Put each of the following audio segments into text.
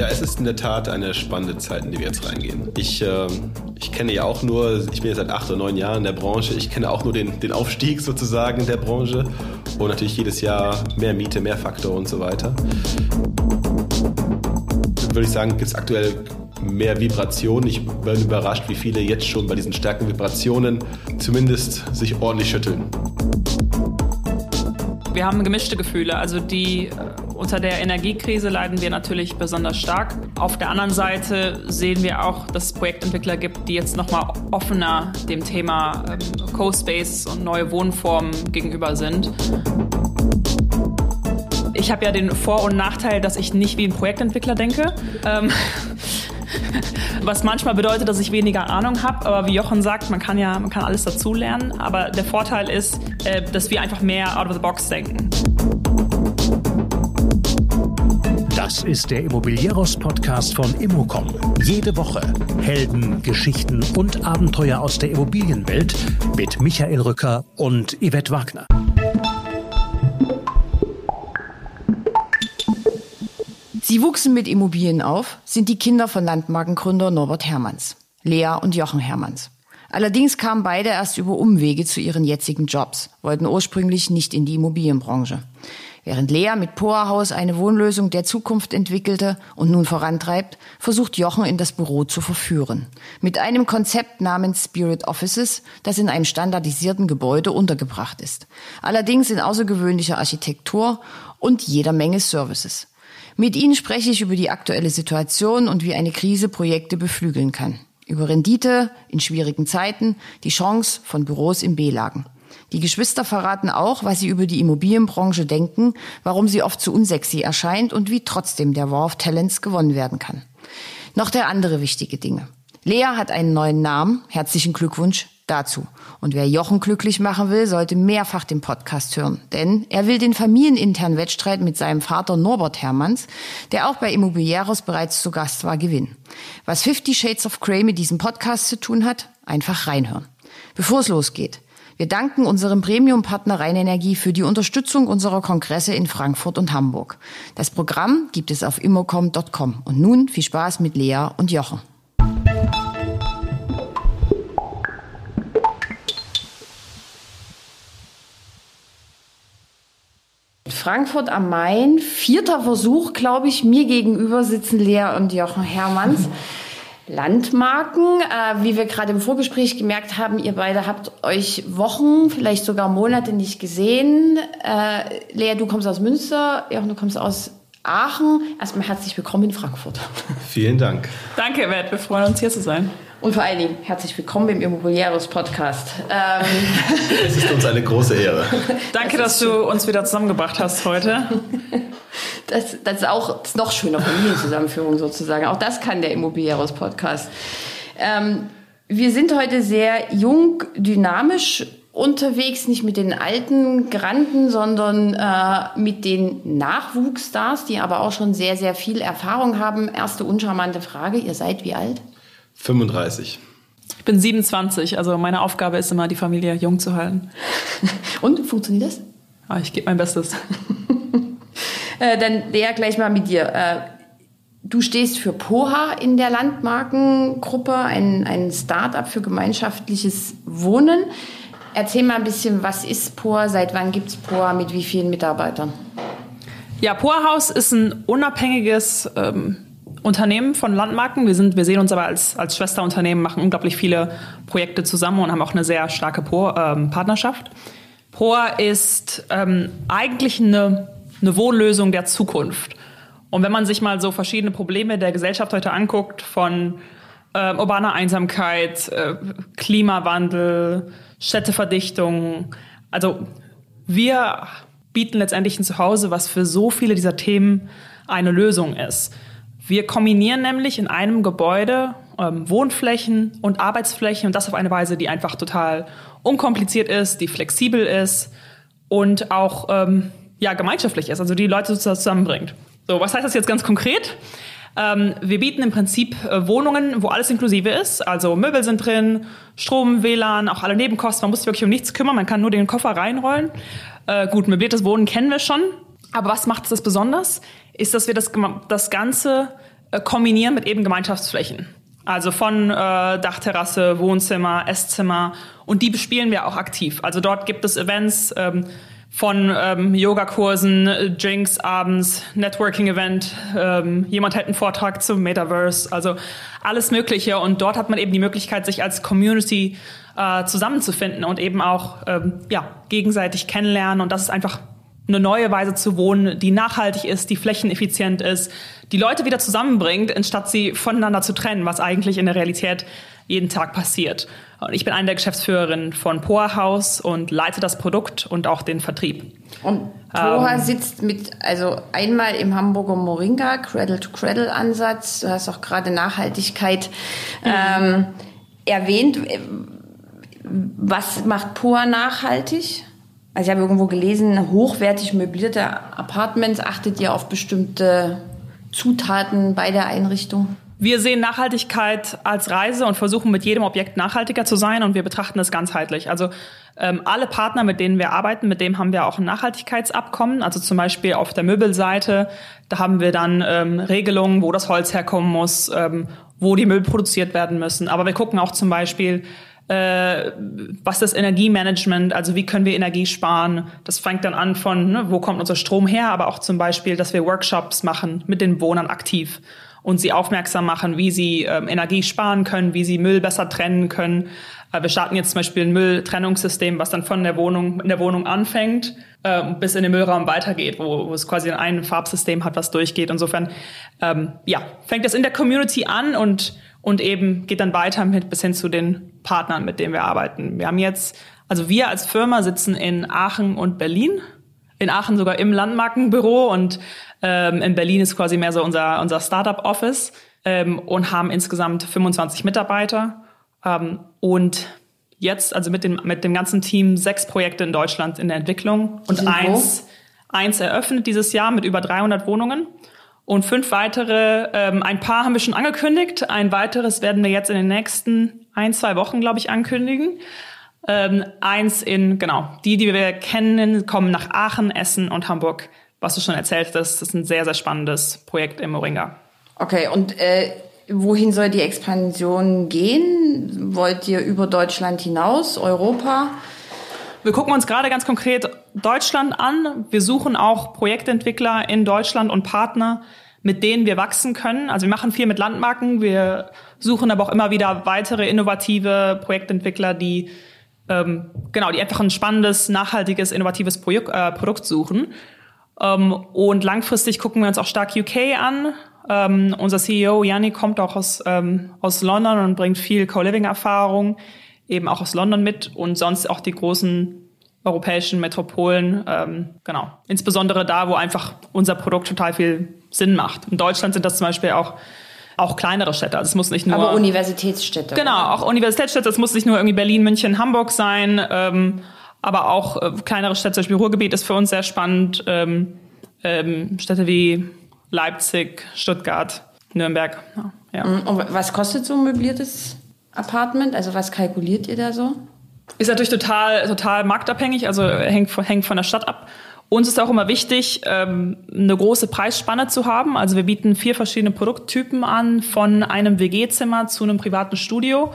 Ja, es ist in der Tat eine spannende Zeit, in die wir jetzt reingehen. Ich, äh, ich kenne ja auch nur, ich bin jetzt seit acht oder neun Jahren in der Branche, ich kenne auch nur den, den Aufstieg sozusagen in der Branche und natürlich jedes Jahr mehr Miete, mehr Faktor und so weiter. Würde ich sagen, gibt es aktuell mehr Vibrationen. Ich bin überrascht, wie viele jetzt schon bei diesen starken Vibrationen zumindest sich ordentlich schütteln. Wir haben gemischte Gefühle. Also die äh, unter der Energiekrise leiden wir natürlich besonders stark. Auf der anderen Seite sehen wir auch, dass es Projektentwickler gibt, die jetzt nochmal offener dem Thema ähm, Co-Space und neue Wohnformen gegenüber sind. Ich habe ja den Vor- und Nachteil, dass ich nicht wie ein Projektentwickler denke. Ähm, was manchmal bedeutet, dass ich weniger Ahnung habe. Aber wie Jochen sagt, man kann ja man kann alles dazulernen. Aber der Vorteil ist, äh, dass wir einfach mehr out of the box denken. Das ist der Immobilieros-Podcast von Immocom. Jede Woche Helden, Geschichten und Abenteuer aus der Immobilienwelt mit Michael Rücker und Yvette Wagner. Sie wuchsen mit Immobilien auf, sind die Kinder von Landmarkengründer Norbert Hermanns, Lea und Jochen Hermanns. Allerdings kamen beide erst über Umwege zu ihren jetzigen Jobs, wollten ursprünglich nicht in die Immobilienbranche. Während Lea mit Poa eine Wohnlösung der Zukunft entwickelte und nun vorantreibt, versucht Jochen in das Büro zu verführen. Mit einem Konzept namens Spirit Offices, das in einem standardisierten Gebäude untergebracht ist. Allerdings in außergewöhnlicher Architektur und jeder Menge Services. Mit Ihnen spreche ich über die aktuelle Situation und wie eine Krise Projekte beflügeln kann. Über Rendite in schwierigen Zeiten, die Chance von Büros in B-Lagen. Die Geschwister verraten auch, was sie über die Immobilienbranche denken, warum sie oft zu unsexy erscheint und wie trotzdem der War of Talents gewonnen werden kann. Noch der andere wichtige Dinge. Lea hat einen neuen Namen. Herzlichen Glückwunsch dazu. Und wer Jochen glücklich machen will, sollte mehrfach den Podcast hören. Denn er will den familieninternen Wettstreit mit seinem Vater Norbert Hermanns, der auch bei Immobilieros bereits zu Gast war, gewinnen. Was Fifty Shades of Grey mit diesem Podcast zu tun hat, einfach reinhören. Bevor es losgeht. Wir danken unserem Premium-Partner Rheinenergie für die Unterstützung unserer Kongresse in Frankfurt und Hamburg. Das Programm gibt es auf immocom.com. Und nun viel Spaß mit Lea und Jochen. Frankfurt am Main, vierter Versuch, glaube ich. Mir gegenüber sitzen Lea und Jochen Hermanns. Landmarken, äh, wie wir gerade im Vorgespräch gemerkt haben, ihr beide habt euch Wochen, vielleicht sogar Monate nicht gesehen. Äh, Lea, du kommst aus Münster, Jochen, du kommst aus Aachen. Erstmal herzlich willkommen in Frankfurt. Vielen Dank. Danke, Bert. Wir freuen uns, hier zu sein. Und vor allen Dingen herzlich willkommen im Immobilieros Podcast. Ähm es ist uns eine große Ehre. Danke, das dass du uns wieder zusammengebracht hast heute. Das, das ist auch das ist noch schöner Familienzusammenführung sozusagen. Auch das kann der Immobilieros Podcast. Ähm, wir sind heute sehr jung, dynamisch unterwegs, nicht mit den alten Granden, sondern äh, mit den Nachwuchsstars, die aber auch schon sehr, sehr viel Erfahrung haben. Erste uncharmante Frage, ihr seid wie alt? 35. Ich bin 27, also meine Aufgabe ist immer, die Familie jung zu halten. Und funktioniert das? Ah, ich gebe mein Bestes. äh, dann Lea, gleich mal mit dir. Äh, du stehst für POHA in der Landmarkengruppe, ein, ein Start-up für gemeinschaftliches Wohnen. Erzähl mal ein bisschen, was ist POHA, seit wann gibt es POHA, mit wie vielen Mitarbeitern? Ja, POHA Haus ist ein unabhängiges ähm, Unternehmen von Landmarken. Wir, sind, wir sehen uns aber als, als Schwesterunternehmen, machen unglaublich viele Projekte zusammen und haben auch eine sehr starke ähm, Partnerschaft. POA ist ähm, eigentlich eine, eine Wohnlösung der Zukunft. Und wenn man sich mal so verschiedene Probleme der Gesellschaft heute anguckt, von äh, urbaner Einsamkeit, äh, Klimawandel, Städteverdichtung, also wir bieten letztendlich ein Zuhause, was für so viele dieser Themen eine Lösung ist. Wir kombinieren nämlich in einem Gebäude ähm, Wohnflächen und Arbeitsflächen und das auf eine Weise, die einfach total unkompliziert ist, die flexibel ist und auch ähm, ja, gemeinschaftlich ist, also die Leute zusammenbringt. So, was heißt das jetzt ganz konkret? Ähm, wir bieten im Prinzip äh, Wohnungen, wo alles inklusive ist. Also Möbel sind drin, Strom, WLAN, auch alle Nebenkosten. Man muss sich wirklich um nichts kümmern. Man kann nur den Koffer reinrollen. Äh, gut, möbliertes Wohnen kennen wir schon. Aber was macht das besonders? Ist, dass wir das, das Ganze äh, kombinieren mit eben Gemeinschaftsflächen. Also von äh, Dachterrasse, Wohnzimmer, Esszimmer und die bespielen wir auch aktiv. Also dort gibt es Events ähm, von ähm, Yogakursen, Drinks abends, Networking-Event, ähm, jemand hält einen Vortrag zum Metaverse, also alles Mögliche. Und dort hat man eben die Möglichkeit, sich als Community äh, zusammenzufinden und eben auch ähm, ja, gegenseitig kennenlernen. Und das ist einfach eine neue Weise zu wohnen, die nachhaltig ist, die flächeneffizient ist, die Leute wieder zusammenbringt, anstatt sie voneinander zu trennen, was eigentlich in der Realität jeden Tag passiert. Und ich bin eine der Geschäftsführerinnen von Poa House und leite das Produkt und auch den Vertrieb. Und Poa ähm, sitzt mit, also einmal im Hamburger Moringa, Cradle-to-Cradle-Ansatz, du hast auch gerade Nachhaltigkeit mhm. ähm, erwähnt. Was macht Poa nachhaltig? Also ich habe irgendwo gelesen, hochwertig möblierte Apartments achtet ihr auf bestimmte Zutaten bei der Einrichtung? Wir sehen Nachhaltigkeit als Reise und versuchen mit jedem Objekt nachhaltiger zu sein und wir betrachten das ganzheitlich. Also ähm, alle Partner, mit denen wir arbeiten, mit denen haben wir auch ein Nachhaltigkeitsabkommen. Also zum Beispiel auf der Möbelseite, da haben wir dann ähm, Regelungen, wo das Holz herkommen muss, ähm, wo die Möbel produziert werden müssen. Aber wir gucken auch zum Beispiel, äh, was das Energiemanagement, also wie können wir Energie sparen. Das fängt dann an von, ne, wo kommt unser Strom her, aber auch zum Beispiel, dass wir Workshops machen mit den Wohnern aktiv und sie aufmerksam machen, wie sie ähm, Energie sparen können, wie sie Müll besser trennen können. Äh, wir starten jetzt zum Beispiel ein Mülltrennungssystem, was dann von der Wohnung, in der Wohnung anfängt, äh, bis in den Müllraum weitergeht, wo, wo es quasi ein Farbsystem hat, was durchgeht. Insofern, ähm, ja, fängt das in der Community an und und eben geht dann weiter mit bis hin zu den Partnern, mit denen wir arbeiten. Wir haben jetzt, also wir als Firma sitzen in Aachen und Berlin. In Aachen sogar im Landmarkenbüro und ähm, in Berlin ist quasi mehr so unser, unser Startup-Office ähm, und haben insgesamt 25 Mitarbeiter ähm, und jetzt, also mit dem, mit dem ganzen Team, sechs Projekte in Deutschland in der Entwicklung und eins, eins eröffnet dieses Jahr mit über 300 Wohnungen. Und fünf weitere, ähm, ein paar haben wir schon angekündigt. Ein weiteres werden wir jetzt in den nächsten ein, zwei Wochen, glaube ich, ankündigen. Ähm, eins in, genau, die, die wir kennen, kommen nach Aachen, Essen und Hamburg. Was du schon erzählt hast, das ist ein sehr, sehr spannendes Projekt im Moringa. Okay, und äh, wohin soll die Expansion gehen? Wollt ihr über Deutschland hinaus, Europa? Wir gucken uns gerade ganz konkret Deutschland an. Wir suchen auch Projektentwickler in Deutschland und Partner, mit denen wir wachsen können. Also wir machen viel mit Landmarken. Wir suchen aber auch immer wieder weitere innovative Projektentwickler, die ähm, genau, die einfach ein spannendes, nachhaltiges, innovatives Projek äh, Produkt suchen. Ähm, und langfristig gucken wir uns auch stark UK an. Ähm, unser CEO Yanni kommt auch aus, ähm, aus London und bringt viel Co-Living-Erfahrung eben auch aus London mit und sonst auch die großen europäischen Metropolen, ähm, genau. Insbesondere da, wo einfach unser Produkt total viel Sinn macht. In Deutschland sind das zum Beispiel auch auch kleinere Städte. Also es muss nicht nur. Aber Universitätsstädte. Genau, auch Universitätsstädte. Es muss nicht nur irgendwie Berlin, München, Hamburg sein, ähm, aber auch äh, kleinere Städte. Zum Beispiel Ruhrgebiet ist für uns sehr spannend. Ähm, ähm, Städte wie Leipzig, Stuttgart, Nürnberg. Ja. Und was kostet so ein möbliertes Apartment? Also was kalkuliert ihr da so? Ist natürlich total, total marktabhängig, also hängt, hängt von der Stadt ab. Uns ist auch immer wichtig, ähm, eine große Preisspanne zu haben. Also wir bieten vier verschiedene Produkttypen an, von einem WG-Zimmer zu einem privaten Studio.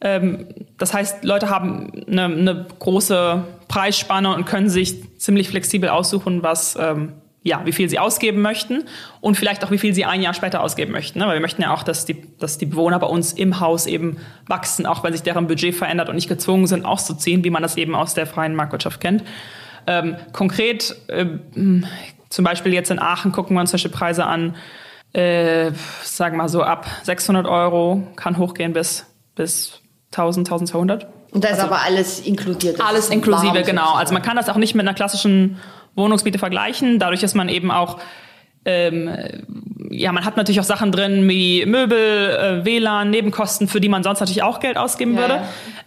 Ähm, das heißt, Leute haben eine, eine große Preisspanne und können sich ziemlich flexibel aussuchen, was ähm, ja, wie viel sie ausgeben möchten und vielleicht auch, wie viel sie ein Jahr später ausgeben möchten. Ne? Weil wir möchten ja auch, dass die, dass die Bewohner bei uns im Haus eben wachsen, auch wenn sich deren Budget verändert und nicht gezwungen sind, auszuziehen, wie man das eben aus der freien Marktwirtschaft kennt. Ähm, konkret, äh, zum Beispiel jetzt in Aachen gucken wir uns solche Preise an, äh, sagen wir mal so ab 600 Euro, kann hochgehen bis, bis 1000, 1200. Und da ist also, aber alles inkludiert. Alles inklusive, genau. Also man kann das auch nicht mit einer klassischen Wohnungsmiete vergleichen. Dadurch ist man eben auch ähm, ja, man hat natürlich auch Sachen drin wie Möbel, äh, WLAN, Nebenkosten, für die man sonst natürlich auch Geld ausgeben ja, würde. Ja.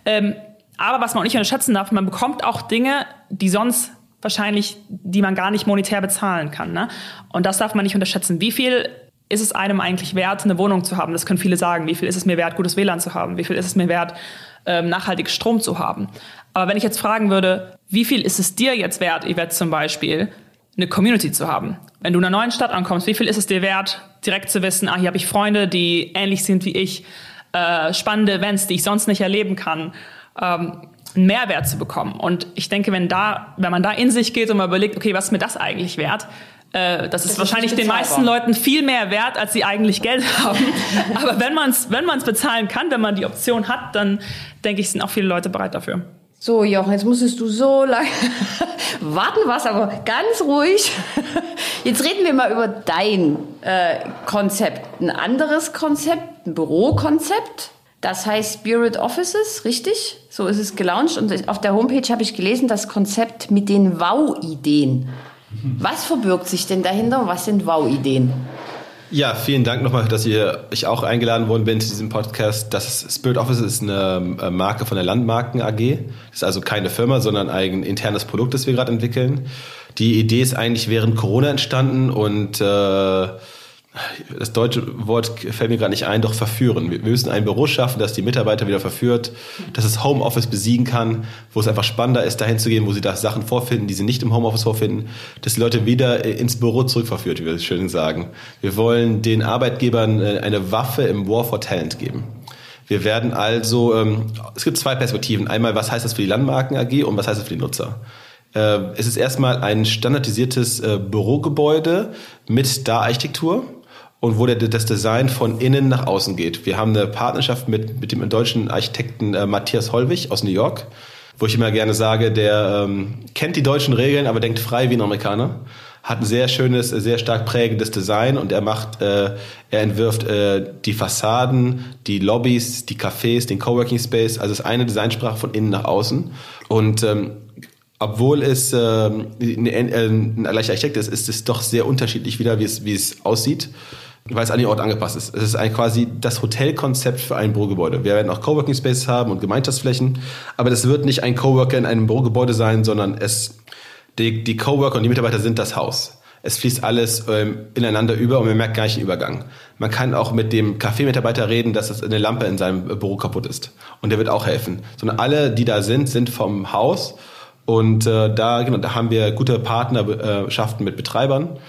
Ähm, aber was man auch nicht unterschätzen darf, man bekommt auch Dinge, die sonst wahrscheinlich, die man gar nicht monetär bezahlen kann. Ne? Und das darf man nicht unterschätzen. Wie viel ist es einem eigentlich wert, eine Wohnung zu haben? Das können viele sagen. Wie viel ist es mir wert, gutes WLAN zu haben? Wie viel ist es mir wert, ähm, nachhaltig Strom zu haben? Aber wenn ich jetzt fragen würde, wie viel ist es dir jetzt wert, Yvette zum Beispiel, eine Community zu haben. Wenn du in einer neuen Stadt ankommst, wie viel ist es dir wert, direkt zu wissen, ah, hier habe ich Freunde, die ähnlich sind wie ich, äh, spannende Events, die ich sonst nicht erleben kann, ähm, einen Mehrwert zu bekommen. Und ich denke, wenn da, wenn man da in sich geht und mal überlegt, okay, was ist mir das eigentlich wert? Äh, das ist das wahrscheinlich ist den meisten Leuten viel mehr wert, als sie eigentlich Geld haben. Aber wenn man es wenn man's bezahlen kann, wenn man die Option hat, dann denke ich, sind auch viele Leute bereit dafür. So, Jochen, jetzt musstest du so lange warten, was aber ganz ruhig. Jetzt reden wir mal über dein äh, Konzept. Ein anderes Konzept, ein Bürokonzept. Das heißt Spirit Offices, richtig? So ist es gelauncht. Und auf der Homepage habe ich gelesen, das Konzept mit den Wow-Ideen. Was verbirgt sich denn dahinter? Was sind Wow-Ideen? Ja, vielen Dank nochmal, dass ihr, ich auch eingeladen worden bin zu diesem Podcast. Das Spirit Office ist eine äh, Marke von der Landmarken AG. Das ist also keine Firma, sondern ein internes Produkt, das wir gerade entwickeln. Die Idee ist eigentlich während Corona entstanden und äh, das deutsche Wort fällt mir gerade nicht ein, doch verführen. Wir müssen ein Büro schaffen, das die Mitarbeiter wieder verführt, dass es Homeoffice besiegen kann, wo es einfach spannender ist, dahin zu gehen, wo sie da Sachen vorfinden, die sie nicht im Homeoffice vorfinden, dass die Leute wieder ins Büro zurückverführt, wie wir es schön sagen. Wir wollen den Arbeitgebern äh, eine Waffe im War for Talent geben. Wir werden also, ähm, es gibt zwei Perspektiven. Einmal, was heißt das für die Landmarken AG und was heißt das für die Nutzer? Äh, es ist erstmal ein standardisiertes äh, Bürogebäude mit Star-Architektur und wo der, das Design von innen nach außen geht. Wir haben eine Partnerschaft mit, mit dem deutschen Architekten äh, Matthias Hollwig aus New York, wo ich immer gerne sage, der ähm, kennt die deutschen Regeln, aber denkt frei wie ein Amerikaner. Hat ein sehr schönes, sehr stark prägendes Design und er macht, äh, er entwirft äh, die Fassaden, die Lobbys, die Cafés, den Coworking Space. Also es ist eine Designsprache von innen nach außen. Und ähm, obwohl es äh, ein, ein gleicher Architekt ist, ist es doch sehr unterschiedlich wieder, wie es, wie es aussieht weil es an den Ort angepasst ist. Es ist ein, quasi das Hotelkonzept für ein Bürogebäude. Wir werden auch Coworking Spaces haben und Gemeinschaftsflächen, aber das wird nicht ein Coworker in einem Bürogebäude sein, sondern es, die, die Coworker und die Mitarbeiter sind das Haus. Es fließt alles ähm, ineinander über und man merkt gar nicht den Übergang. Man kann auch mit dem Kaffeemitarbeiter reden, dass eine Lampe in seinem Büro kaputt ist. Und der wird auch helfen. Sondern alle, die da sind, sind vom Haus. Und äh, da, genau, da haben wir gute Partnerschaften mit Betreibern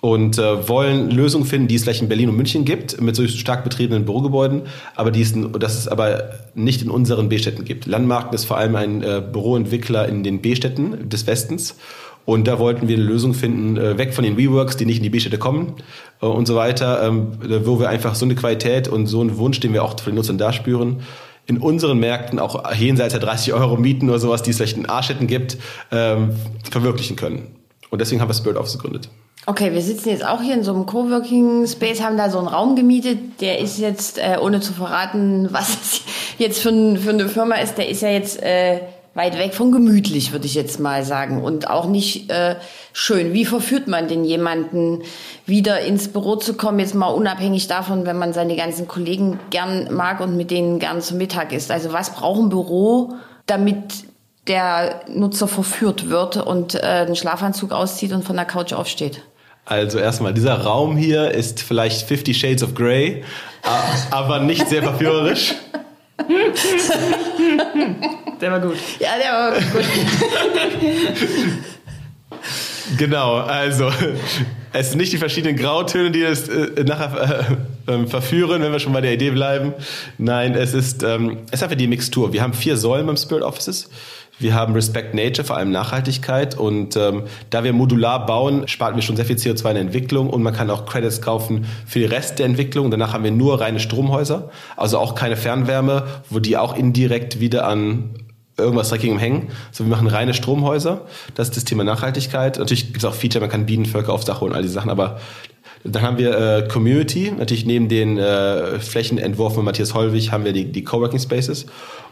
und äh, wollen Lösungen finden, die es vielleicht in Berlin und München gibt, mit so stark betriebenen Bürogebäuden, aber die es, das es aber nicht in unseren B-Städten gibt. Landmarken ist vor allem ein äh, Büroentwickler in den B-Städten des Westens. Und da wollten wir eine Lösung finden, äh, weg von den WeWorks, die nicht in die B-Städte kommen äh, und so weiter, ähm, wo wir einfach so eine Qualität und so einen Wunsch, den wir auch von den Nutzern da spüren, in unseren Märkten auch jenseits der 30 Euro Mieten oder sowas, die es vielleicht in A-Städten gibt, ähm, verwirklichen können. Und deswegen haben wir Spirit Office gegründet. Okay, wir sitzen jetzt auch hier in so einem Coworking Space, haben da so einen Raum gemietet. Der ist jetzt, äh, ohne zu verraten, was es jetzt für, für eine Firma ist, der ist ja jetzt äh, weit weg von gemütlich, würde ich jetzt mal sagen. Und auch nicht äh, schön. Wie verführt man denn jemanden, wieder ins Büro zu kommen? Jetzt mal unabhängig davon, wenn man seine ganzen Kollegen gern mag und mit denen gern zum Mittag ist. Also was braucht ein Büro, damit der Nutzer verführt wird und äh, einen Schlafanzug auszieht und von der Couch aufsteht? Also erstmal, dieser Raum hier ist vielleicht 50 Shades of Grey, aber nicht sehr verführerisch. Der war gut. Ja, der war gut. genau, also es sind nicht die verschiedenen Grautöne, die es äh, nachher äh, äh, verführen, wenn wir schon bei der Idee bleiben. Nein, es ist, ähm, es ist einfach die Mixtur. Wir haben vier Säulen beim Spirit Offices. Wir haben Respect Nature, vor allem Nachhaltigkeit. Und ähm, da wir modular bauen, sparen wir schon sehr viel CO2 in der Entwicklung und man kann auch Credits kaufen für den Rest der Entwicklung. Danach haben wir nur reine Stromhäuser, also auch keine Fernwärme, wo die auch indirekt wieder an irgendwas Dreckigem hängen. So, wir machen reine Stromhäuser. Das ist das Thema Nachhaltigkeit. Natürlich gibt es auch Feature, man kann Bienenvölker aufs Dach holen, all diese Sachen, aber dann haben wir äh, Community, natürlich neben den äh, Flächenentwurfen von Matthias Hollwig haben wir die, die Coworking Spaces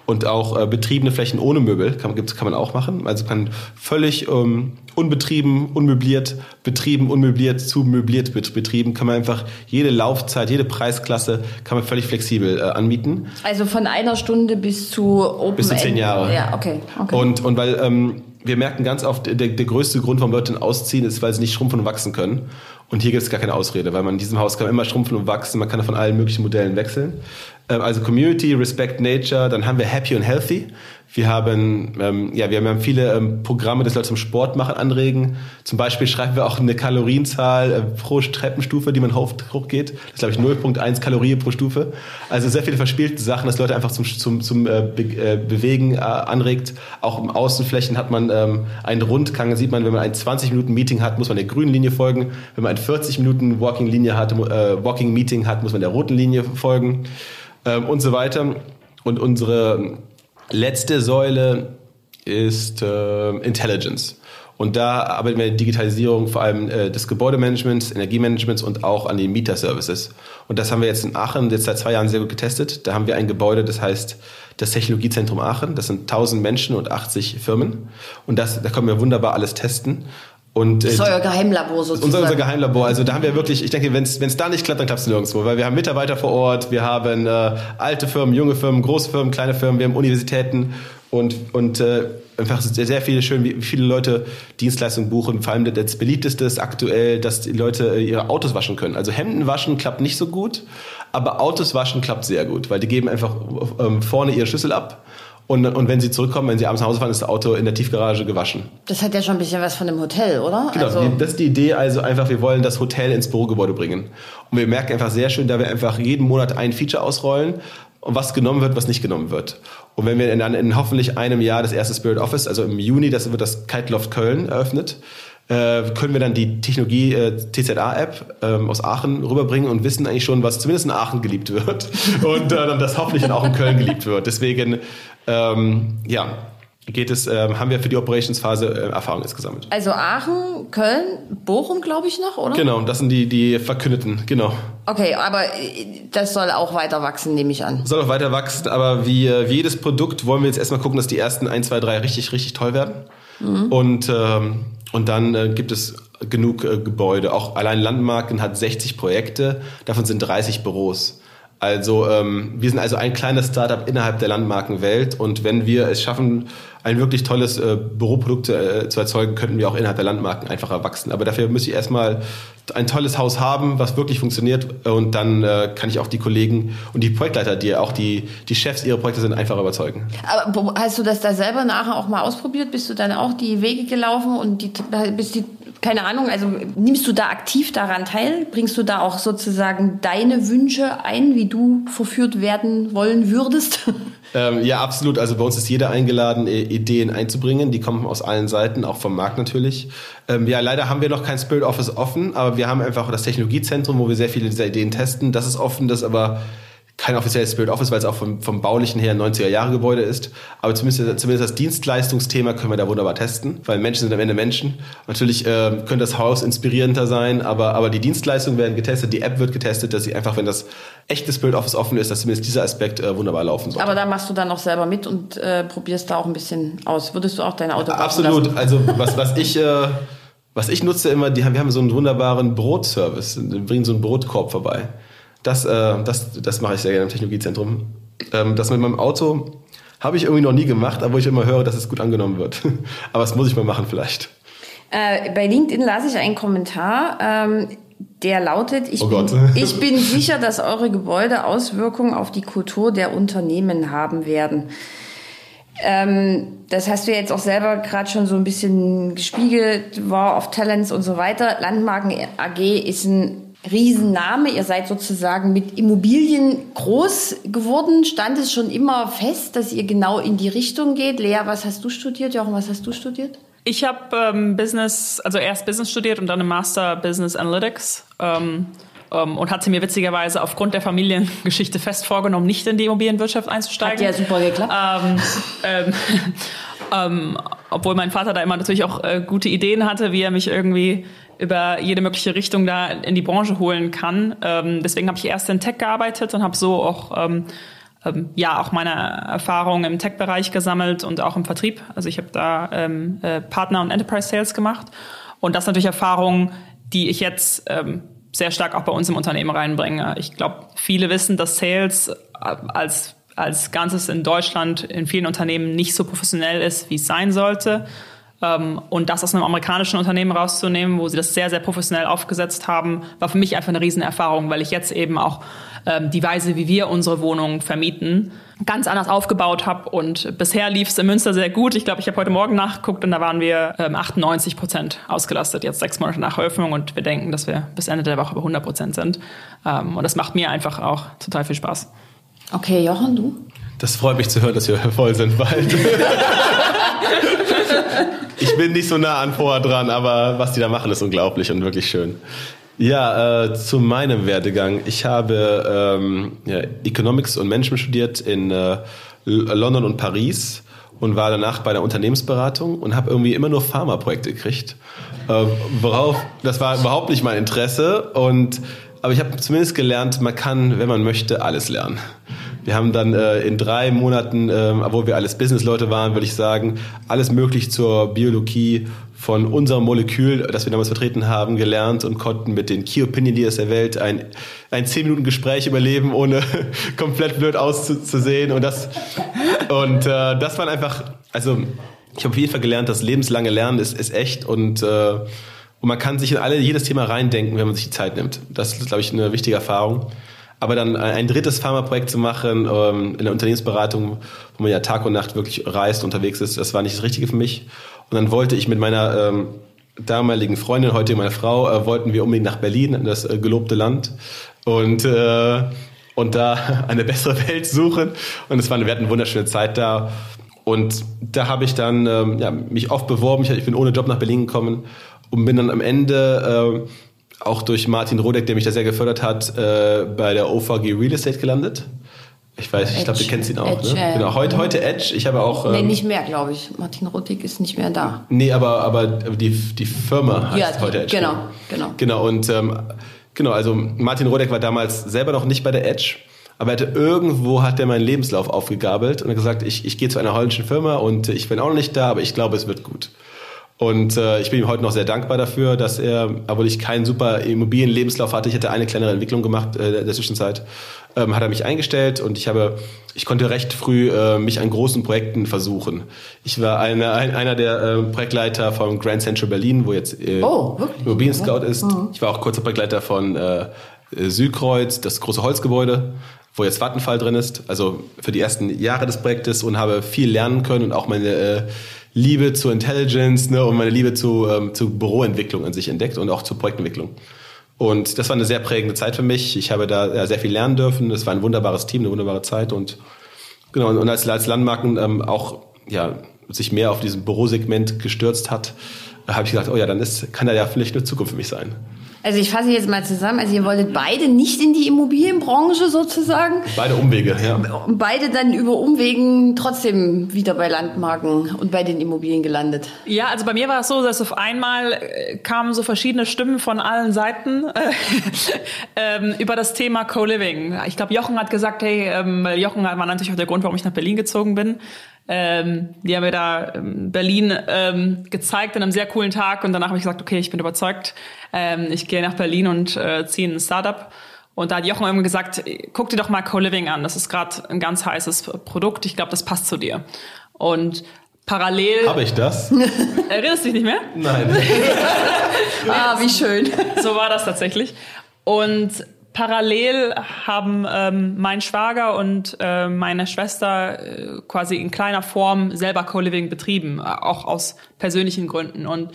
und auch äh, betriebene Flächen ohne Möbel kann, gibt's, kann man auch machen. Also kann völlig ähm, unbetrieben, unmöbliert, betrieben, unmöbliert, zu möbliert betrieben, kann man einfach jede Laufzeit, jede Preisklasse kann man völlig flexibel äh, anmieten. Also von einer Stunde bis zu Open Bis zu zehn Jahre. Ja, okay. okay. Und, und weil ähm, wir merken ganz oft, der, der größte Grund, warum Leute ausziehen, ist, weil sie nicht schrumpfen und wachsen können. Und hier gibt es gar keine Ausrede, weil man in diesem Haus kann immer schrumpfen und wachsen, man kann von allen möglichen Modellen wechseln. Ähm, also Community, Respect Nature, dann haben wir Happy und Healthy. Wir haben, ähm, ja, wir haben viele ähm, Programme, das Leute zum Sport machen anregen. Zum Beispiel schreiben wir auch eine Kalorienzahl äh, pro Treppenstufe, die man hoch, hochgeht. Das ist, glaube ich, 0,1 Kalorien pro Stufe. Also sehr viele verspielte Sachen, dass Leute einfach zum, zum, zum äh, Be äh, Bewegen äh, anregt. Auch im Außenflächen hat man ähm, einen Rundgang. Sieht man, wenn man ein 20-Minuten-Meeting hat, muss man der grünen Linie folgen. Wenn man ein 40-Minuten-Walking-Linie hat, äh, Walking-Meeting hat, muss man der roten Linie folgen ähm, und so weiter. Und unsere letzte Säule ist äh, Intelligence. Und da arbeiten wir in Digitalisierung vor allem äh, des Gebäudemanagements, Energiemanagements und auch an den Mieterservices. Und das haben wir jetzt in Aachen jetzt seit zwei Jahren sehr gut getestet. Da haben wir ein Gebäude, das heißt das Technologiezentrum Aachen. Das sind 1000 Menschen und 80 Firmen. Und das, da können wir wunderbar alles testen. Und, das ist euer Geheimlabor sozusagen. Unser, unser Geheimlabor. Also da haben wir wirklich, ich denke, wenn es da nicht klappt, dann klappt es nirgendwo. Weil wir haben Mitarbeiter vor Ort, wir haben äh, alte Firmen, junge Firmen, große Firmen, kleine Firmen, wir haben Universitäten und, und äh, einfach sehr, sehr viele schön, wie viele Leute Dienstleistungen buchen. Vor allem das beliebteste ist aktuell, dass die Leute äh, ihre Autos waschen können. Also Hemden waschen klappt nicht so gut, aber Autos waschen klappt sehr gut, weil die geben einfach ähm, vorne ihre Schlüssel ab und, und wenn sie zurückkommen, wenn sie abends nach Hause fahren, ist das Auto in der Tiefgarage gewaschen. Das hat ja schon ein bisschen was von einem Hotel, oder? Genau, also das ist die Idee. Also einfach, wir wollen das Hotel ins Bürogebäude bringen. Und wir merken einfach sehr schön, da wir einfach jeden Monat ein Feature ausrollen, und was genommen wird, was nicht genommen wird. Und wenn wir dann in, hoffentlich einem Jahr das erste Spirit Office, also im Juni, das wird das Kite Loft Köln eröffnet, äh, können wir dann die Technologie äh, TZA-App ähm, aus Aachen rüberbringen und wissen eigentlich schon, was zumindest in Aachen geliebt wird und äh, das hoffentlich dann auch in Köln geliebt wird. Deswegen, ähm, ja, geht es, äh, haben wir für die Operationsphase äh, Erfahrung jetzt gesammelt. Also Aachen, Köln, Bochum, glaube ich noch, oder? Genau, das sind die, die Verkündeten, genau. Okay, aber äh, das soll auch weiter wachsen, nehme ich an. Soll auch weiter wachsen, aber wie, äh, wie jedes Produkt wollen wir jetzt erstmal gucken, dass die ersten 1, 2, 3 richtig, richtig toll werden. Mhm. Und ähm, und dann äh, gibt es genug äh, Gebäude. Auch allein Landmarken hat 60 Projekte, davon sind 30 Büros. Also ähm, wir sind also ein kleines Startup innerhalb der Landmarkenwelt und wenn wir es schaffen, ein wirklich tolles äh, Büroprodukt äh, zu erzeugen, könnten wir auch innerhalb der Landmarken einfach erwachsen. Aber dafür muss ich erstmal ein tolles Haus haben, was wirklich funktioniert und dann äh, kann ich auch die Kollegen und die Projektleiter, die auch die, die Chefs ihrer Projekte sind, einfach überzeugen. Aber hast du das da selber nachher auch mal ausprobiert? Bist du dann auch die Wege gelaufen und die, bist die keine Ahnung, also nimmst du da aktiv daran teil? Bringst du da auch sozusagen deine Wünsche ein, wie du verführt werden wollen würdest? Ähm, ja, absolut. Also bei uns ist jeder eingeladen, Ideen einzubringen. Die kommen aus allen Seiten, auch vom Markt natürlich. Ähm, ja, leider haben wir noch kein Spirit Office offen, aber wir haben einfach das Technologiezentrum, wo wir sehr viele dieser Ideen testen. Das ist offen, das aber kein offizielles Spirit Office, weil es auch vom, vom baulichen her ein 90er-Jahre-Gebäude ist. Aber zumindest, zumindest das Dienstleistungsthema können wir da wunderbar testen, weil Menschen sind am Ende Menschen. Natürlich äh, könnte das Haus inspirierender sein, aber, aber die Dienstleistungen werden getestet, die App wird getestet, dass sie einfach, wenn das echte Spirit Office offen ist, dass zumindest dieser Aspekt äh, wunderbar laufen soll. Aber da machst du dann auch selber mit und äh, probierst da auch ein bisschen aus. Würdest du auch dein Auto Absolut. Lassen? Also was, was ich... Äh, was ich nutze immer, die haben, wir haben so einen wunderbaren Brotservice, wir bringen so einen Brotkorb vorbei. Das, äh, das, das mache ich sehr gerne im Technologiezentrum. Ähm, das mit meinem Auto habe ich irgendwie noch nie gemacht, aber ich immer höre, dass es gut angenommen wird. aber das muss ich mal machen vielleicht. Äh, bei LinkedIn las ich einen Kommentar, ähm, der lautet, ich, oh bin, ich bin sicher, dass eure Gebäude Auswirkungen auf die Kultur der Unternehmen haben werden. Ähm, das hast du jetzt auch selber gerade schon so ein bisschen gespiegelt, War of Talents und so weiter. Landmarken AG ist ein Riesenname. Ihr seid sozusagen mit Immobilien groß geworden. Stand es schon immer fest, dass ihr genau in die Richtung geht? Lea, was hast du studiert? Jochen, was hast du studiert? Ich habe ähm, Business, also erst Business studiert und dann im Master Business Analytics. Ähm, ähm, und hatte mir witzigerweise aufgrund der Familiengeschichte fest vorgenommen, nicht in die Immobilienwirtschaft einzusteigen. Hat ja super geklappt. Ähm, ähm, ähm, obwohl mein Vater da immer natürlich auch äh, gute Ideen hatte, wie er mich irgendwie über jede mögliche Richtung da in die Branche holen kann. Ähm, deswegen habe ich erst in Tech gearbeitet und habe so auch ähm, ähm, ja auch meine Erfahrungen im Tech-Bereich gesammelt und auch im Vertrieb. Also ich habe da ähm, äh, Partner und Enterprise Sales gemacht und das natürlich Erfahrungen, die ich jetzt ähm, sehr stark auch bei uns im Unternehmen reinbringe. Ich glaube, viele wissen, dass Sales äh, als als Ganzes in Deutschland in vielen Unternehmen nicht so professionell ist, wie es sein sollte. Ähm, und das aus einem amerikanischen Unternehmen rauszunehmen, wo sie das sehr, sehr professionell aufgesetzt haben, war für mich einfach eine Riesenerfahrung, weil ich jetzt eben auch ähm, die Weise, wie wir unsere Wohnungen vermieten, ganz anders aufgebaut habe. Und bisher lief es in Münster sehr gut. Ich glaube, ich habe heute Morgen nachgeguckt und da waren wir ähm, 98 Prozent ausgelastet, jetzt sechs Monate nach Eröffnung. Und wir denken, dass wir bis Ende der Woche bei 100 Prozent sind. Ähm, und das macht mir einfach auch total viel Spaß. Okay, Jochen, du? Das freut mich zu hören, dass wir voll sind bald. ich bin nicht so nah an vorher dran, aber was die da machen, ist unglaublich und wirklich schön. Ja, äh, zu meinem Werdegang. Ich habe ähm, ja, Economics und Management studiert in äh, London und Paris und war danach bei der Unternehmensberatung und habe irgendwie immer nur Pharmaprojekte gekriegt. Äh, worauf, das war überhaupt nicht mein Interesse und aber ich habe zumindest gelernt, man kann, wenn man möchte, alles lernen. Wir haben dann äh, in drei Monaten, äh, obwohl wir alles Businessleute waren, würde ich sagen, alles möglich zur Biologie von unserem Molekül, das wir damals vertreten haben, gelernt und konnten mit den Key Opinion Leaders der Welt ein, ein 10 Minuten Gespräch überleben, ohne komplett blöd auszusehen. Und das, und äh, das waren einfach, also ich habe auf jeden Fall gelernt, das lebenslange Lernen ist, ist echt und, äh, und man kann sich in alle, jedes Thema reindenken, wenn man sich die Zeit nimmt. Das ist, glaube ich, eine wichtige Erfahrung. Aber dann ein drittes Pharmaprojekt zu machen ähm, in der Unternehmensberatung, wo man ja Tag und Nacht wirklich reist, unterwegs ist, das war nicht das Richtige für mich. Und dann wollte ich mit meiner ähm, damaligen Freundin, heute meine Frau, äh, wollten wir unbedingt nach Berlin, in das äh, gelobte Land. Und, äh, und da eine bessere Welt suchen. Und es war wir hatten eine wunderschöne Zeit da. Und da habe ich dann ähm, ja, mich oft beworben. Ich, ich, bin ohne Job nach Berlin gekommen und bin dann am Ende äh, auch durch Martin Rodeck, der mich da sehr gefördert hat, äh, bei der OVG Real Estate gelandet. Ich weiß, ich glaube, du kennst ihn auch. Edge, ne? Genau, heute, heute Edge. Ich habe auch. Ähm, nee, nicht mehr, glaube ich. Martin Ruttig ist nicht mehr da. Nee, aber, aber die, die Firma heißt ja, heute Edge. Genau, genau. Genau, und ähm, genau, also Martin Rodeck war damals selber noch nicht bei der Edge. Aber er hatte irgendwo hat er meinen Lebenslauf aufgegabelt und gesagt, ich, ich gehe zu einer holländischen Firma und ich bin auch noch nicht da, aber ich glaube, es wird gut. Und äh, ich bin ihm heute noch sehr dankbar dafür, dass er, obwohl ich keinen super Immobilienlebenslauf hatte, ich hatte eine kleinere Entwicklung gemacht äh, in der Zwischenzeit, ähm, hat er mich eingestellt und ich habe, ich konnte recht früh äh, mich an großen Projekten versuchen. Ich war eine, ein, einer der äh, Projektleiter vom Grand Central Berlin, wo jetzt äh, oh, Immobilien Scout ist. Mhm. Ich war auch kurzer Projektleiter von äh, Südkreuz, das große Holzgebäude, wo jetzt Vattenfall drin ist. Also für die ersten Jahre des Projektes und habe viel lernen können und auch meine äh, Liebe zur Intelligence ne, und meine Liebe zu, ähm, zu Büroentwicklung an sich entdeckt und auch zur Projektentwicklung. Und das war eine sehr prägende Zeit für mich. Ich habe da ja, sehr viel lernen dürfen. Es war ein wunderbares Team, eine wunderbare Zeit und genau und als, als Landmarken ähm, auch ja sich mehr auf diesem Bürosegment gestürzt hat, habe ich gedacht, oh ja, dann ist, kann da ja vielleicht eine Zukunft für mich sein. Also ich fasse jetzt mal zusammen. Also ihr wolltet beide nicht in die Immobilienbranche sozusagen. Beide Umwege, ja. Beide dann über Umwegen trotzdem wieder bei Landmarken und bei den Immobilien gelandet. Ja, also bei mir war es so, dass auf einmal äh, kamen so verschiedene Stimmen von allen Seiten äh, ähm, über das Thema Co-Living. Ich glaube, Jochen hat gesagt, hey, ähm, Jochen war natürlich auch der Grund, warum ich nach Berlin gezogen bin. Ähm, die haben mir da ähm, Berlin ähm, gezeigt an einem sehr coolen Tag und danach habe ich gesagt, okay, ich bin überzeugt, ähm, ich gehe nach Berlin und äh, ziehe ein Startup. Und da hat Jochen irgendwie gesagt, guck dir doch mal Co-Living an, das ist gerade ein ganz heißes Produkt, ich glaube, das passt zu dir. Und parallel... Habe ich das? Erinnerst du dich nicht mehr? Nein. ah, wie schön. So war das tatsächlich. Und parallel haben ähm, mein Schwager und äh, meine Schwester äh, quasi in kleiner Form selber Co-Living betrieben, auch aus persönlichen Gründen. Und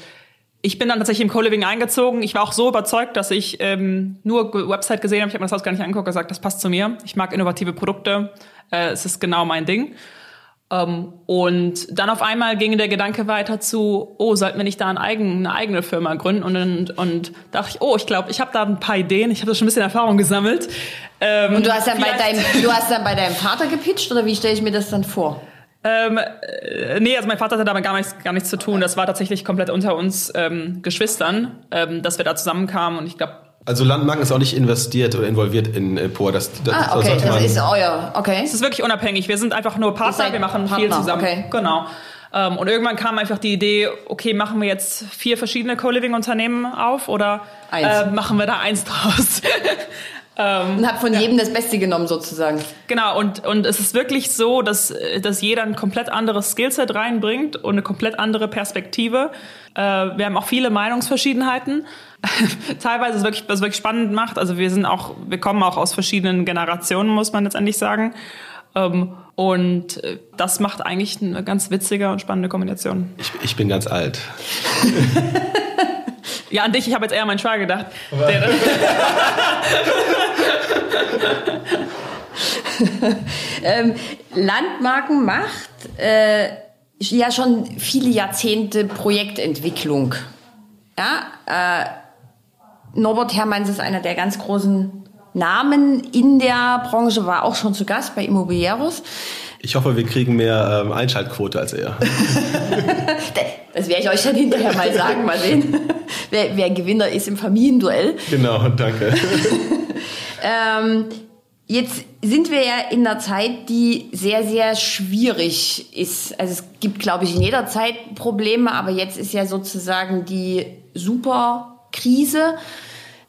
ich bin dann tatsächlich im Co-Living eingezogen. Ich war auch so überzeugt, dass ich ähm, nur Website gesehen habe. Ich habe mir das Haus gar nicht angeguckt, gesagt, das passt zu mir. Ich mag innovative Produkte. Äh, es ist genau mein Ding. Ähm, und dann auf einmal ging der Gedanke weiter zu, oh, sollten wir nicht da ein eigen, eine eigene Firma gründen? Und, und, und dachte ich, oh, ich glaube, ich habe da ein paar Ideen, ich habe da schon ein bisschen Erfahrung gesammelt. Ähm, und du hast, dann bei deinem, du hast dann bei deinem Vater gepitcht oder wie stelle ich mir das dann vor? Ähm, äh, nee, also mein Vater hatte damit gar nichts, gar nichts zu tun. Das war tatsächlich komplett unter uns ähm, Geschwistern, ähm, dass wir da zusammenkamen und ich glaube, also Landmarken ist auch nicht investiert oder involviert in äh, POR. Das, das, ah, okay, das, das ist euer, okay. Es ist wirklich unabhängig. Wir sind einfach nur Partner, wir machen Partner, viel zusammen. Okay. Genau. Ähm, und irgendwann kam einfach die Idee, okay, machen wir jetzt vier verschiedene Co-Living-Unternehmen auf oder äh, machen wir da eins draus? Ähm, und habe von jedem das Beste genommen sozusagen. Genau, und, und es ist wirklich so, dass, dass jeder ein komplett anderes Skillset reinbringt und eine komplett andere Perspektive. Äh, wir haben auch viele Meinungsverschiedenheiten. Teilweise ist wirklich, was wirklich spannend macht. Also wir sind auch, wir kommen auch aus verschiedenen Generationen, muss man letztendlich sagen. Ähm, und äh, das macht eigentlich eine ganz witzige und spannende Kombination. Ich, ich bin ganz alt. ja, an dich, ich habe jetzt eher an meinen Schwager gedacht. ähm, Landmarken macht äh, ja schon viele Jahrzehnte Projektentwicklung. Ja, äh, Norbert Hermanns ist einer der ganz großen Namen in der Branche, war auch schon zu Gast bei Immobilieros. Ich hoffe, wir kriegen mehr ähm, Einschaltquote als er. das werde ich euch dann hinterher mal sagen, mal sehen, wer, wer Gewinner ist im Familienduell. Genau, danke. ähm, jetzt sind wir ja in einer Zeit, die sehr, sehr schwierig ist. Also es gibt, glaube ich, in jeder Zeit Probleme, aber jetzt ist ja sozusagen die Superkrise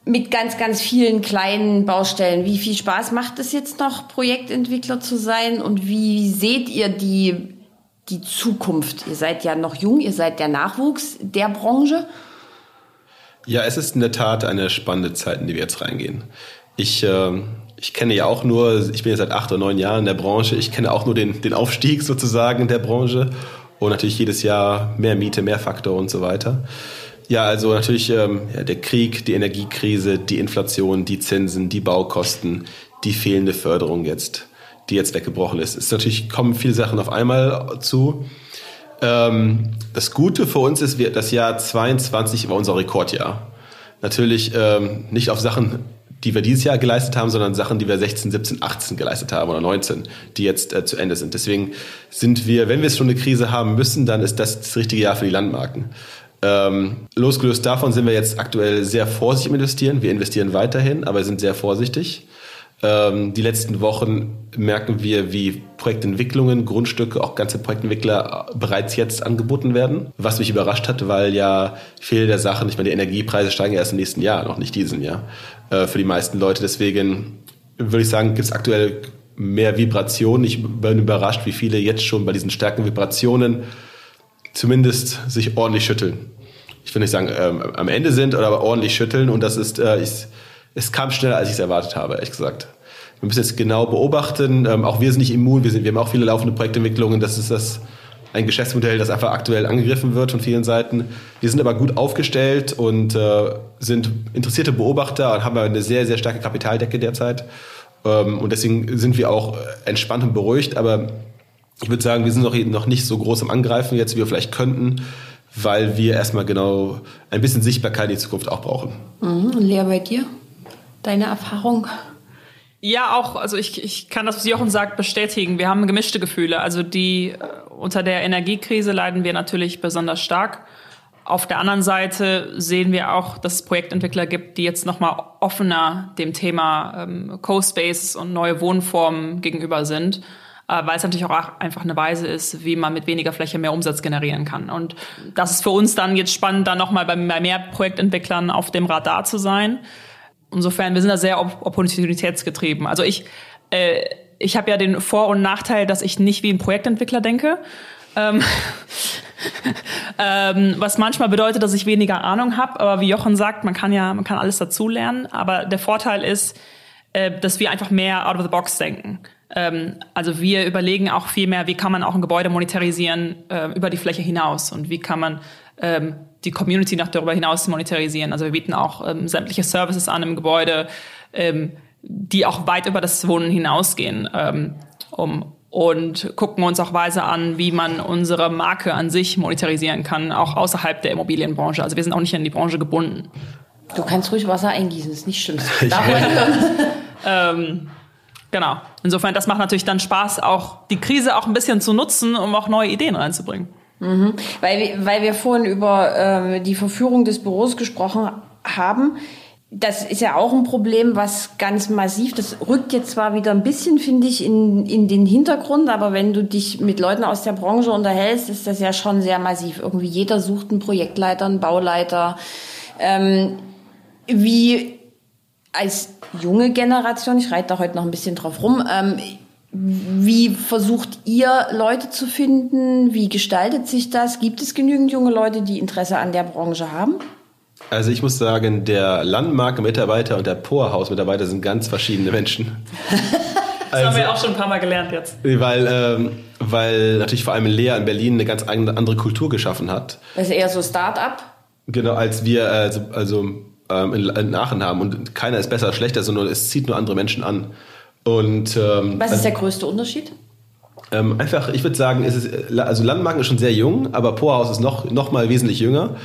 mit ganz, ganz vielen kleinen Baustellen. Wie viel Spaß macht es jetzt noch, Projektentwickler zu sein? Und wie seht ihr die, die Zukunft? Ihr seid ja noch jung, ihr seid der Nachwuchs der Branche. Ja, es ist in der Tat eine spannende Zeit, in die wir jetzt reingehen. Ich, äh, ich kenne ja auch nur, ich bin jetzt seit acht oder neun Jahren in der Branche, ich kenne auch nur den, den Aufstieg sozusagen in der Branche und natürlich jedes Jahr mehr Miete, mehr Faktor und so weiter. Ja, also natürlich ähm, ja, der Krieg, die Energiekrise, die Inflation, die Zinsen, die Baukosten, die fehlende Förderung jetzt, die jetzt weggebrochen ist. Es ist natürlich kommen viele Sachen auf einmal zu. Ähm, das Gute für uns ist, wir, das Jahr 22 war unser Rekordjahr. Natürlich ähm, nicht auf Sachen, die wir dieses Jahr geleistet haben, sondern Sachen, die wir 16, 17, 18 geleistet haben oder 19, die jetzt äh, zu Ende sind. Deswegen sind wir, wenn wir schon eine Krise haben müssen, dann ist das das richtige Jahr für die Landmarken. Ähm, losgelöst davon sind wir jetzt aktuell sehr vorsichtig im Investieren. Wir investieren weiterhin, aber sind sehr vorsichtig. Ähm, die letzten Wochen merken wir, wie Projektentwicklungen, Grundstücke, auch ganze Projektentwickler bereits jetzt angeboten werden. Was mich überrascht hat, weil ja viele der Sachen, ich meine, die Energiepreise steigen erst im nächsten Jahr, noch nicht diesem Jahr, äh, für die meisten Leute. Deswegen würde ich sagen, gibt es aktuell mehr Vibrationen. Ich bin überrascht, wie viele jetzt schon bei diesen starken Vibrationen zumindest sich ordentlich schütteln ich will nicht sagen, ähm, am Ende sind, oder aber ordentlich schütteln. Und das ist, äh, ich, es kam schneller, als ich es erwartet habe, ehrlich gesagt. Wir müssen jetzt genau beobachten. Ähm, auch wir sind nicht immun. Wir, sind, wir haben auch viele laufende Projektentwicklungen. Das ist das ein Geschäftsmodell, das einfach aktuell angegriffen wird von vielen Seiten. Wir sind aber gut aufgestellt und äh, sind interessierte Beobachter und haben eine sehr, sehr starke Kapitaldecke derzeit. Ähm, und deswegen sind wir auch entspannt und beruhigt. Aber ich würde sagen, wir sind noch, noch nicht so groß im Angreifen jetzt, wie wir vielleicht könnten weil wir erstmal genau ein bisschen Sichtbarkeit in die Zukunft auch brauchen. Mhm. Und Lea, bei dir? Deine Erfahrung? Ja, auch, also ich, ich kann das, was Jochen sagt, bestätigen. Wir haben gemischte Gefühle. Also die äh, unter der Energiekrise leiden wir natürlich besonders stark. Auf der anderen Seite sehen wir auch, dass es Projektentwickler gibt, die jetzt nochmal offener dem Thema ähm, Co-Spaces und neue Wohnformen gegenüber sind weil es natürlich auch einfach eine Weise ist, wie man mit weniger Fläche mehr Umsatz generieren kann. Und das ist für uns dann jetzt spannend, dann nochmal bei, bei mehr Projektentwicklern auf dem Radar zu sein. Insofern, wir sind da sehr opportunitätsgetrieben. Also ich, äh, ich habe ja den Vor- und Nachteil, dass ich nicht wie ein Projektentwickler denke. Ähm, ähm, was manchmal bedeutet, dass ich weniger Ahnung habe. Aber wie Jochen sagt, man kann ja, man kann alles dazulernen. Aber der Vorteil ist, äh, dass wir einfach mehr out of the box denken. Ähm, also wir überlegen auch viel mehr, wie kann man auch ein Gebäude monetarisieren äh, über die Fläche hinaus und wie kann man ähm, die Community noch darüber hinaus monetarisieren. Also wir bieten auch ähm, sämtliche Services an im Gebäude, ähm, die auch weit über das Wohnen hinausgehen. Ähm, um, und gucken uns auch Weise an, wie man unsere Marke an sich monetarisieren kann, auch außerhalb der Immobilienbranche. Also wir sind auch nicht in die Branche gebunden. Du kannst ruhig Wasser eingießen, ist nicht schlimm. ähm, Genau. Insofern, das macht natürlich dann Spaß, auch die Krise auch ein bisschen zu nutzen, um auch neue Ideen reinzubringen. Mhm. Weil, wir, weil wir vorhin über äh, die Verführung des Büros gesprochen haben. Das ist ja auch ein Problem, was ganz massiv, das rückt jetzt zwar wieder ein bisschen, finde ich, in, in den Hintergrund, aber wenn du dich mit Leuten aus der Branche unterhältst, ist das ja schon sehr massiv. Irgendwie jeder sucht einen Projektleiter, einen Bauleiter. Ähm, wie als junge Generation, ich reite da heute noch ein bisschen drauf rum, ähm, wie versucht ihr Leute zu finden? Wie gestaltet sich das? Gibt es genügend junge Leute, die Interesse an der Branche haben? Also ich muss sagen, der Landmarke-Mitarbeiter und der Poorhaus-Mitarbeiter sind ganz verschiedene Menschen. das also, haben wir auch schon ein paar Mal gelernt jetzt. Weil, ähm, weil natürlich vor allem Lea in Berlin eine ganz andere Kultur geschaffen hat. Also eher so Start-up? Genau, als wir also, also ähm, in, in Aachen haben. Und keiner ist besser oder schlechter, sondern es zieht nur andere Menschen an. Und, ähm, Was ist der größte Unterschied? Ähm, einfach, ich würde sagen, es ist, also Landmarken ist schon sehr jung, aber Poorhaus ist noch, noch mal wesentlich jünger.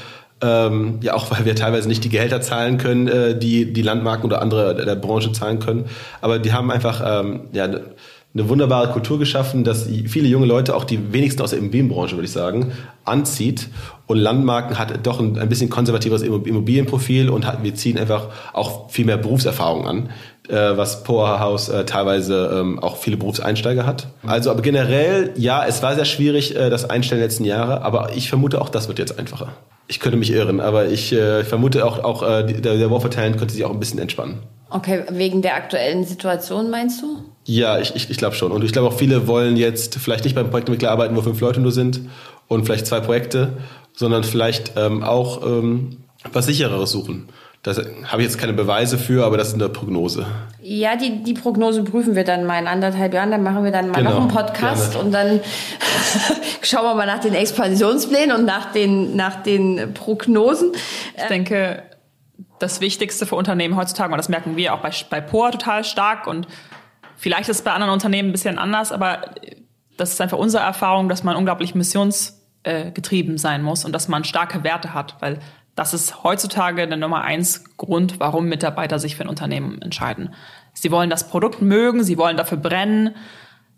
Ähm, ja, auch weil wir teilweise nicht die Gehälter zahlen können, äh, die die Landmarken oder andere der, der Branche zahlen können. Aber die haben einfach ähm, ja, eine wunderbare Kultur geschaffen, dass viele junge Leute, auch die wenigsten aus der Immobilienbranche, würde ich sagen, anzieht. Und Landmarken hat doch ein, ein bisschen konservativeres Immobilienprofil und hat, wir ziehen einfach auch viel mehr Berufserfahrung an, äh, was Powerhouse äh, teilweise ähm, auch viele Berufseinsteiger hat. Also aber generell, ja, es war sehr schwierig, äh, das Einstellen der letzten Jahre, aber ich vermute auch, das wird jetzt einfacher. Ich könnte mich irren, aber ich, äh, ich vermute auch, auch äh, der, der War for Talent könnte sich auch ein bisschen entspannen. Okay, wegen der aktuellen Situation meinst du? Ja, ich, ich, ich glaube schon. Und ich glaube auch viele wollen jetzt vielleicht nicht beim Projektentwickler arbeiten, wo fünf Leute nur sind und vielleicht zwei Projekte, sondern vielleicht ähm, auch ähm, was sichereres suchen. Da habe ich jetzt keine Beweise für, aber das ist eine Prognose. Ja, die, die Prognose prüfen wir dann mal in anderthalb Jahren. Dann machen wir dann mal genau, noch einen Podcast gerne. und dann schauen wir mal nach den Expansionsplänen und nach den, nach den Prognosen. Ich denke, das Wichtigste für Unternehmen heutzutage, und das merken wir auch bei, bei POA total stark und vielleicht ist es bei anderen Unternehmen ein bisschen anders, aber das ist einfach unsere Erfahrung, dass man unglaublich missionsgetrieben sein muss und dass man starke Werte hat, weil das ist heutzutage der Nummer eins Grund, warum Mitarbeiter sich für ein Unternehmen entscheiden. Sie wollen das Produkt mögen, sie wollen dafür brennen,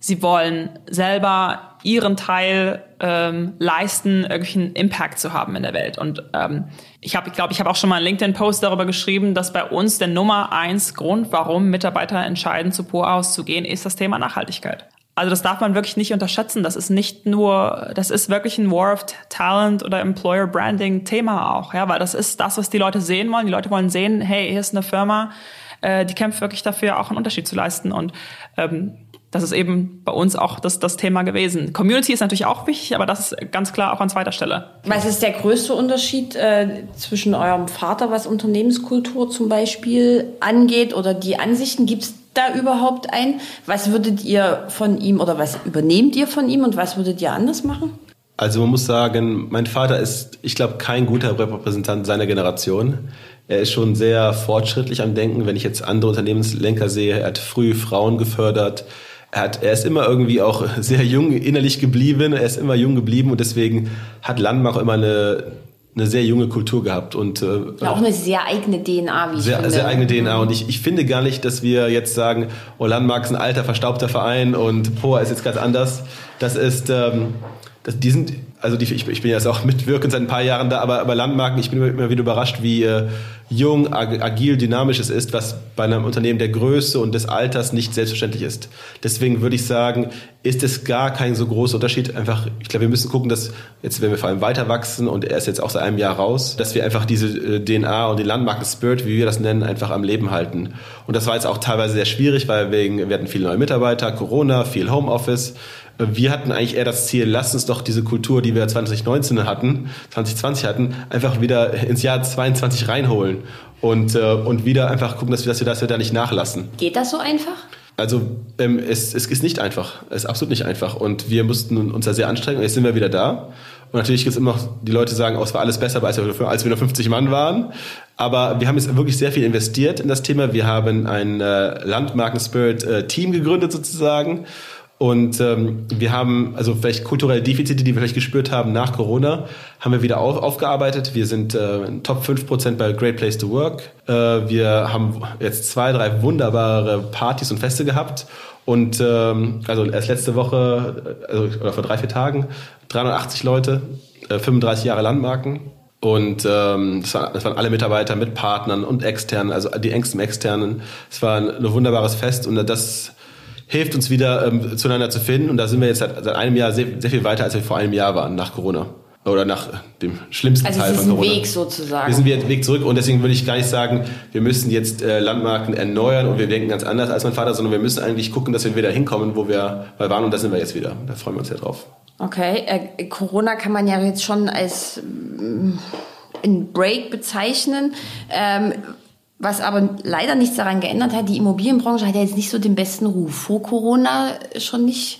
sie wollen selber ihren Teil ähm, leisten, irgendwelchen Impact zu haben in der Welt. Und ähm, ich habe, ich glaube, ich habe auch schon mal einen LinkedIn-Post darüber geschrieben, dass bei uns der Nummer eins Grund, warum Mitarbeiter entscheiden, zu Pur auszugehen, ist das Thema Nachhaltigkeit. Also das darf man wirklich nicht unterschätzen. Das ist nicht nur, das ist wirklich ein War of Talent oder Employer Branding Thema auch, ja, weil das ist das, was die Leute sehen wollen. Die Leute wollen sehen, hey, hier ist eine Firma, äh, die kämpft wirklich dafür, auch einen Unterschied zu leisten. Und ähm, das ist eben bei uns auch das, das Thema gewesen. Community ist natürlich auch wichtig, aber das ist ganz klar auch an zweiter Stelle. Was ist der größte Unterschied äh, zwischen eurem Vater, was Unternehmenskultur zum Beispiel angeht oder die Ansichten? Gibt es da überhaupt ein? Was würdet ihr von ihm oder was übernehmt ihr von ihm und was würdet ihr anders machen? Also man muss sagen, mein Vater ist, ich glaube, kein guter Repräsentant seiner Generation. Er ist schon sehr fortschrittlich am Denken. Wenn ich jetzt andere Unternehmenslenker sehe, er hat früh Frauen gefördert, er, hat, er ist immer irgendwie auch sehr jung innerlich geblieben, er ist immer jung geblieben und deswegen hat Landmark immer eine, eine sehr junge Kultur gehabt und äh, ja, auch eine sehr eigene DNA, wie ich sehr, finde. Sehr eigene DNA und ich, ich finde gar nicht, dass wir jetzt sagen, oh Landmark ist ein alter, verstaubter Verein und Poa ist jetzt ganz anders. Das ist, ähm, das, die sind also die, ich, ich bin jetzt auch mitwirkend seit ein paar Jahren da, aber, aber Landmarken, ich bin immer wieder überrascht, wie äh, jung, agil, dynamisch es ist, was bei einem Unternehmen der Größe und des Alters nicht selbstverständlich ist. Deswegen würde ich sagen, ist es gar kein so großer Unterschied. Einfach, ich glaube, wir müssen gucken, dass jetzt, wenn wir vor allem weiter wachsen und er ist jetzt auch seit einem Jahr raus, dass wir einfach diese äh, DNA und den Landmarken-Spirit, wie wir das nennen, einfach am Leben halten. Und das war jetzt auch teilweise sehr schwierig, weil wegen, wir hatten viele neue Mitarbeiter, Corona, viel Homeoffice. Wir hatten eigentlich eher das Ziel, lass uns doch diese Kultur, die wir 2019 hatten, 2020 hatten, einfach wieder ins Jahr 22 reinholen und, äh, und wieder einfach gucken, dass wir, dass wir, dass wir da nicht nachlassen. Geht das so einfach? Also ähm, es, es ist nicht einfach. Es ist absolut nicht einfach. Und wir mussten uns da sehr anstrengen. Und jetzt sind wir wieder da. Und natürlich gibt es immer noch, die Leute sagen, oh, es war alles besser, als wir, als wir nur 50 Mann waren. Aber wir haben jetzt wirklich sehr viel investiert in das Thema. Wir haben ein äh, Landmarken-Spirit-Team äh, gegründet sozusagen. Und ähm, wir haben also vielleicht kulturelle Defizite, die wir vielleicht gespürt haben nach Corona, haben wir wieder auf, aufgearbeitet. Wir sind äh, Top 5% bei Great Place to Work. Äh, wir haben jetzt zwei, drei wunderbare Partys und Feste gehabt. Und ähm, also erst letzte Woche, also, oder vor drei, vier Tagen, 380 Leute, äh, 35 Jahre Landmarken. Und ähm, das, war, das waren alle Mitarbeiter mit Partnern und Externen, also die engsten Externen. Es war ein, ein wunderbares Fest und das hilft uns wieder ähm, zueinander zu finden. Und da sind wir jetzt seit, seit einem Jahr sehr, sehr viel weiter, als wir vor einem Jahr waren, nach Corona. oder nach dem schlimmsten also Teil von Corona. Weg sozusagen. Wir sind wieder Weg zurück und deswegen würde ich gar nicht sagen, wir müssen jetzt äh, Landmarken erneuern und wir denken ganz anders als mein Vater, sondern wir müssen eigentlich gucken, dass wir wieder hinkommen, wo wir mal waren und da sind wir jetzt wieder. Da freuen wir uns ja drauf. Okay, äh, Corona kann man ja jetzt schon als ähm, einen Break bezeichnen. Ähm, was aber leider nichts daran geändert hat, die Immobilienbranche hat ja jetzt nicht so den besten Ruf. Vor Corona schon nicht.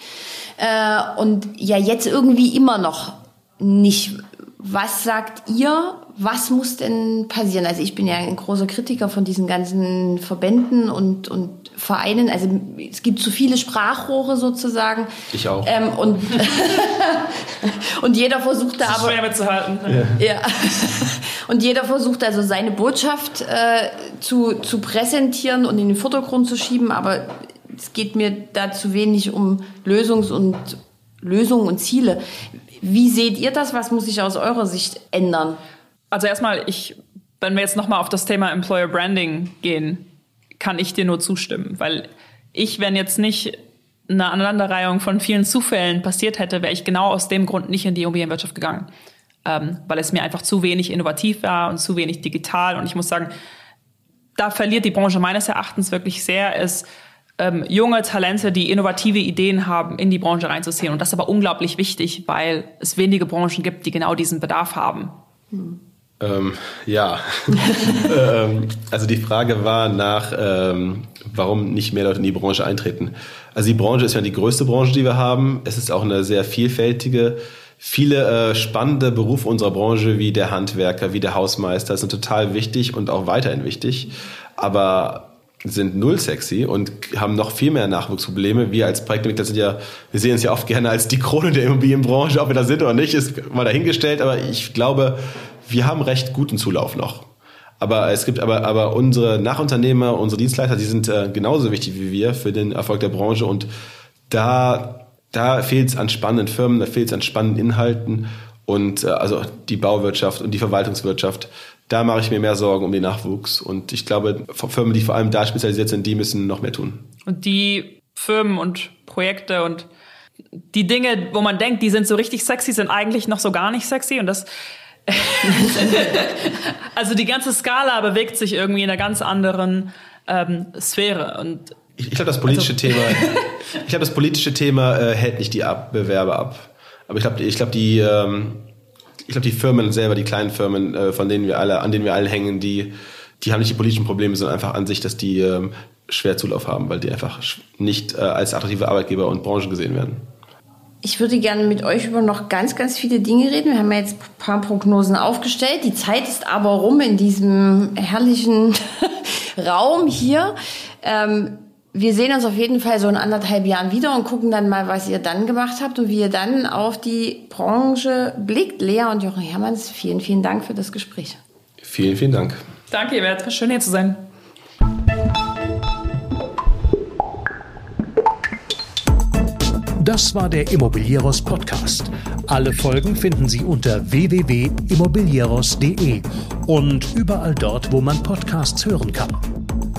Äh, und ja, jetzt irgendwie immer noch nicht. Was sagt ihr? Was muss denn passieren? Also ich bin ja ein großer Kritiker von diesen ganzen Verbänden und, und Vereinen. Also es gibt zu viele Sprachrohre sozusagen. Ich auch. Ähm, und, und jeder versucht da aber... Schwer mitzuhalten. Ja. Und jeder versucht also seine Botschaft äh, zu, zu präsentieren und in den Vordergrund zu schieben, aber es geht mir da zu wenig um Lösungs- und Lösungen und Ziele. Wie seht ihr das? Was muss sich aus eurer Sicht ändern? Also erstmal, ich, wenn wir jetzt nochmal auf das Thema Employer Branding gehen, kann ich dir nur zustimmen, weil ich, wenn jetzt nicht eine Aneinanderreihung von vielen Zufällen passiert hätte, wäre ich genau aus dem Grund nicht in die Immobilienwirtschaft gegangen, ähm, weil es mir einfach zu wenig innovativ war und zu wenig digital. Und ich muss sagen, da verliert die Branche meines Erachtens wirklich sehr, ist ähm, junge Talente, die innovative Ideen haben, in die Branche reinzuziehen. Und das ist aber unglaublich wichtig, weil es wenige Branchen gibt, die genau diesen Bedarf haben. Ähm, ja, ähm, also die Frage war nach, ähm, warum nicht mehr Leute in die Branche eintreten. Also die Branche ist ja die größte Branche, die wir haben. Es ist auch eine sehr vielfältige. Viele äh, spannende Berufe unserer Branche, wie der Handwerker, wie der Hausmeister, sind total wichtig und auch weiterhin wichtig, aber sind null sexy und haben noch viel mehr Nachwuchsprobleme. Wir als Projektentwickler sind ja, wir sehen uns ja oft gerne als die Krone der Immobilienbranche, ob wir da sind oder nicht, ist mal dahingestellt, aber ich glaube, wir haben recht guten Zulauf noch. Aber es gibt aber, aber unsere Nachunternehmer, unsere Dienstleister, die sind äh, genauso wichtig wie wir für den Erfolg der Branche und da, da fehlt es an spannenden Firmen, da fehlt es an spannenden Inhalten und äh, also die Bauwirtschaft und die Verwaltungswirtschaft, da mache ich mir mehr Sorgen um den Nachwuchs und ich glaube, Firmen, die vor allem da spezialisiert sind, die müssen noch mehr tun. Und die Firmen und Projekte und die Dinge, wo man denkt, die sind so richtig sexy, sind eigentlich noch so gar nicht sexy und das also die ganze Skala bewegt sich irgendwie in einer ganz anderen ähm, Sphäre. Und ich, ich glaube, das politische also, Thema, ich glaube, das politische Thema äh, hält nicht die ab Bewerber ab. Aber ich glaube, ich glaube, die, ähm, ich glaube, die Firmen selber, die kleinen Firmen, äh, von denen wir alle, an denen wir alle hängen, die, die haben nicht die politischen Probleme, sondern einfach an sich, dass die ähm, schwer Zulauf haben, weil die einfach nicht äh, als attraktive Arbeitgeber und Branchen gesehen werden. Ich würde gerne mit euch über noch ganz, ganz viele Dinge reden. Wir haben ja jetzt ein paar Prognosen aufgestellt. Die Zeit ist aber rum in diesem herrlichen Raum hier. Ähm, wir sehen uns auf jeden Fall so in anderthalb Jahren wieder und gucken dann mal, was ihr dann gemacht habt und wie ihr dann auf die Branche blickt. Lea und Jochen Hermanns, vielen, vielen Dank für das Gespräch. Vielen, vielen Dank. Danke, ihr werdet schön hier zu sein. Das war der Immobilieros Podcast. Alle Folgen finden Sie unter www.immobilieros.de und überall dort, wo man Podcasts hören kann.